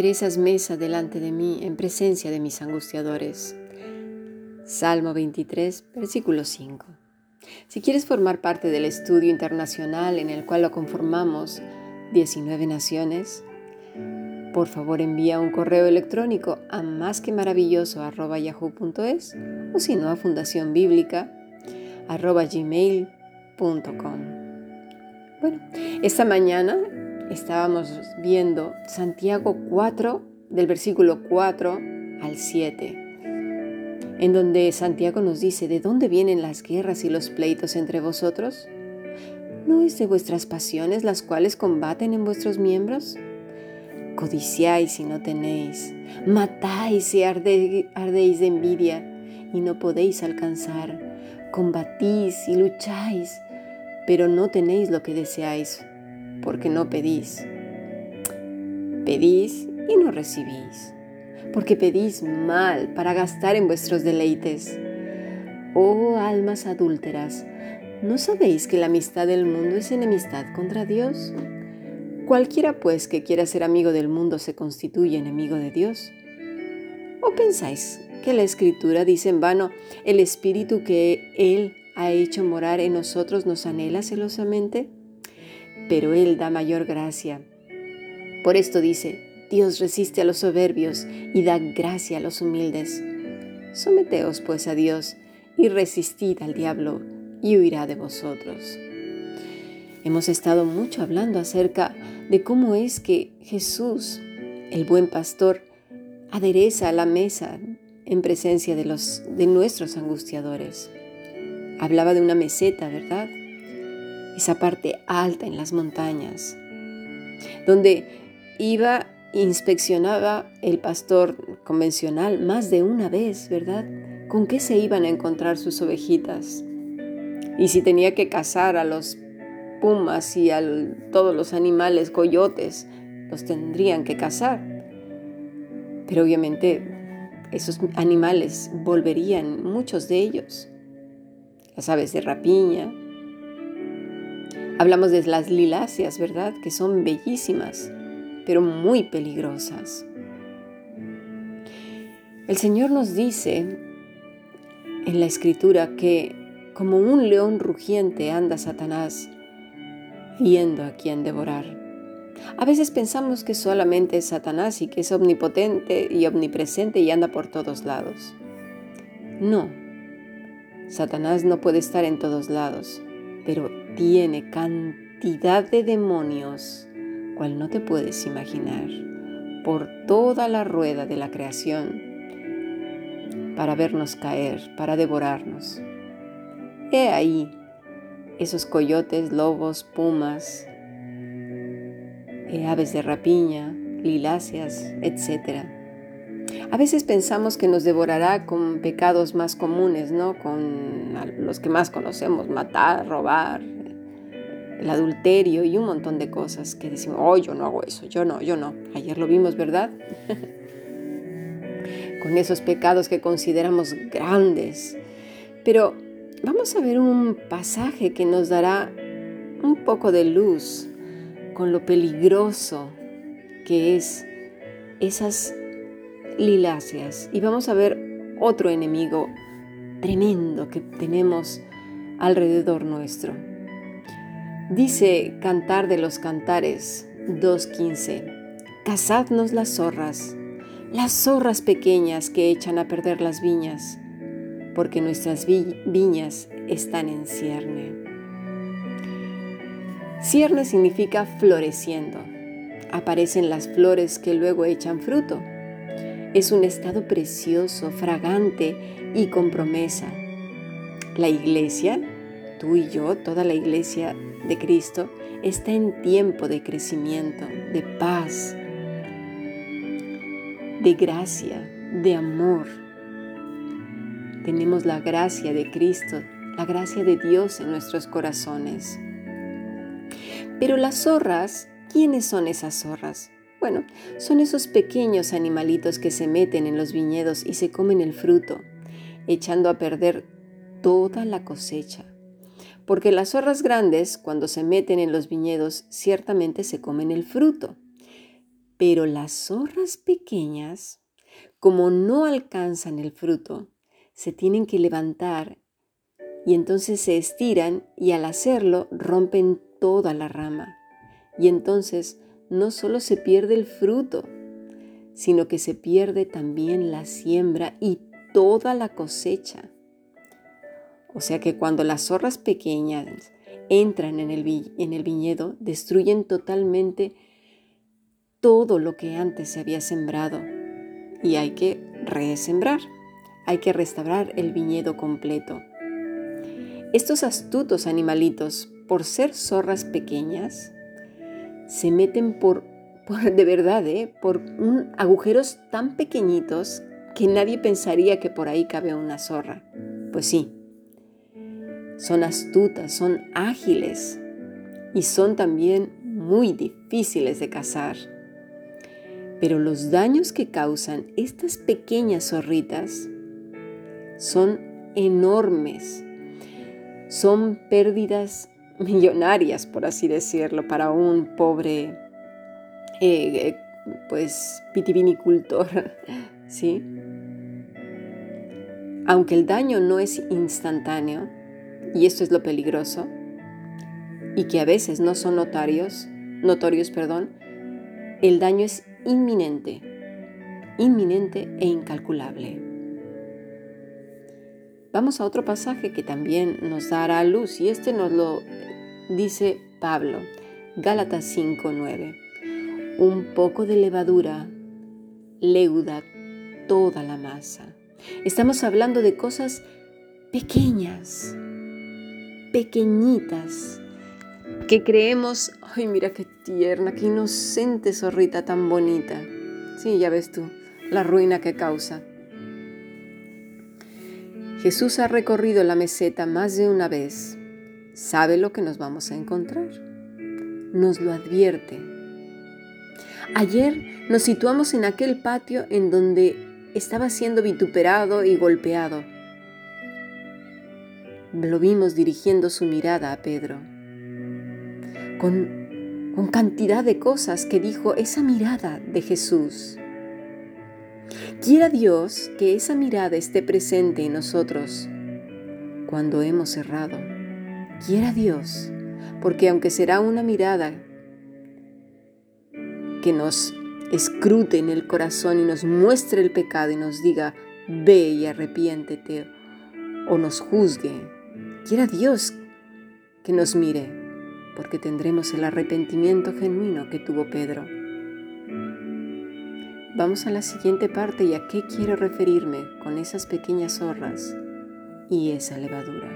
aderezas mesa delante de mí en presencia de mis angustiadores. Salmo 23, versículo 5. Si quieres formar parte del estudio internacional en el cual lo conformamos 19 naciones, por favor envía un correo electrónico a más que maravilloso yahoo.es o si no a fundación bíblica gmail.com. Bueno, esta mañana estábamos viendo Santiago 4 del versículo 4 al 7 en donde Santiago nos dice, ¿de dónde vienen las guerras y los pleitos entre vosotros? ¿No es de vuestras pasiones las cuales combaten en vuestros miembros? Codiciáis y no tenéis, matáis y ardéis de envidia y no podéis alcanzar, combatís y lucháis, pero no tenéis lo que deseáis, porque no pedís. Pedís y no recibís porque pedís mal para gastar en vuestros deleites. Oh almas adúlteras, ¿no sabéis que la amistad del mundo es enemistad contra Dios? Cualquiera pues que quiera ser amigo del mundo se constituye enemigo de Dios. ¿O pensáis que la Escritura dice en vano, el Espíritu que Él ha hecho morar en nosotros nos anhela celosamente? Pero Él da mayor gracia. Por esto dice, Dios resiste a los soberbios y da gracia a los humildes. Someteos pues a Dios y resistid al diablo y huirá de vosotros. Hemos estado mucho hablando acerca de cómo es que Jesús, el buen pastor, adereza la mesa en presencia de, los, de nuestros angustiadores. Hablaba de una meseta, ¿verdad? Esa parte alta en las montañas, donde iba inspeccionaba el pastor convencional más de una vez, ¿verdad? ¿Con qué se iban a encontrar sus ovejitas? Y si tenía que cazar a los pumas y a todos los animales, coyotes, los tendrían que cazar. Pero obviamente esos animales volverían, muchos de ellos. Las aves de rapiña. Hablamos de las liláceas, ¿verdad? Que son bellísimas pero muy peligrosas. El Señor nos dice en la escritura que como un león rugiente anda Satanás viendo a quién devorar. A veces pensamos que solamente es Satanás y que es omnipotente y omnipresente y anda por todos lados. No, Satanás no puede estar en todos lados, pero tiene cantidad de demonios cual no te puedes imaginar, por toda la rueda de la creación, para vernos caer, para devorarnos. He ahí esos coyotes, lobos, pumas, eh, aves de rapiña, liláceas, etc. A veces pensamos que nos devorará con pecados más comunes, ¿no? Con los que más conocemos, matar, robar, el adulterio y un montón de cosas que decimos, oh, yo no hago eso, yo no, yo no. Ayer lo vimos, ¿verdad? Con esos pecados que consideramos grandes. Pero vamos a ver un pasaje que nos dará un poco de luz con lo peligroso que es esas liláceas. Y vamos a ver otro enemigo tremendo que tenemos alrededor nuestro. Dice Cantar de los Cantares 2.15, Cazadnos las zorras, las zorras pequeñas que echan a perder las viñas, porque nuestras viñas están en cierne. Cierne significa floreciendo. Aparecen las flores que luego echan fruto. Es un estado precioso, fragante y con promesa. La iglesia, tú y yo, toda la iglesia de Cristo está en tiempo de crecimiento, de paz, de gracia, de amor. Tenemos la gracia de Cristo, la gracia de Dios en nuestros corazones. Pero las zorras, ¿quiénes son esas zorras? Bueno, son esos pequeños animalitos que se meten en los viñedos y se comen el fruto, echando a perder toda la cosecha porque las zorras grandes, cuando se meten en los viñedos, ciertamente se comen el fruto. Pero las zorras pequeñas, como no alcanzan el fruto, se tienen que levantar y entonces se estiran y al hacerlo rompen toda la rama. Y entonces no solo se pierde el fruto, sino que se pierde también la siembra y toda la cosecha. O sea que cuando las zorras pequeñas entran en el, viñedo, destruyen totalmente todo lo que antes se había sembrado y hay que resembrar, hay que restaurar el viñedo completo. Estos astutos animalitos, por ser zorras pequeñas, se meten por, de verdad, ¿eh? por un, agujeros tan pequeñitos que nadie pensaría que por ahí cabe una zorra. Pues sí, son astutas, son ágiles y son también muy difíciles de cazar. Pero los daños que causan estas pequeñas zorritas son enormes. Son pérdidas millonarias, por así decirlo, para un pobre, eh, pues, vitivinicultor, ¿sí? Aunque el daño no es instantáneo, y esto es lo peligroso, y que a veces no son notarios, notorios, perdón, el daño es inminente, inminente e incalculable. Vamos a otro pasaje que también nos dará luz y este nos lo dice Pablo, Gálatas 5:9. Un poco de levadura leuda toda la masa. Estamos hablando de cosas pequeñas, pequeñitas, que creemos, ay, mira qué tierna, qué inocente zorrita tan bonita. Sí, ya ves tú, la ruina que causa. Jesús ha recorrido la meseta más de una vez. Sabe lo que nos vamos a encontrar. Nos lo advierte. Ayer nos situamos en aquel patio en donde estaba siendo vituperado y golpeado lo vimos dirigiendo su mirada a Pedro, con, con cantidad de cosas que dijo esa mirada de Jesús. Quiera Dios que esa mirada esté presente en nosotros cuando hemos errado. Quiera Dios, porque aunque será una mirada que nos escrute en el corazón y nos muestre el pecado y nos diga, ve y arrepiéntete, o nos juzgue, Quiera Dios que nos mire, porque tendremos el arrepentimiento genuino que tuvo Pedro. Vamos a la siguiente parte y a qué quiero referirme con esas pequeñas zorras y esa levadura.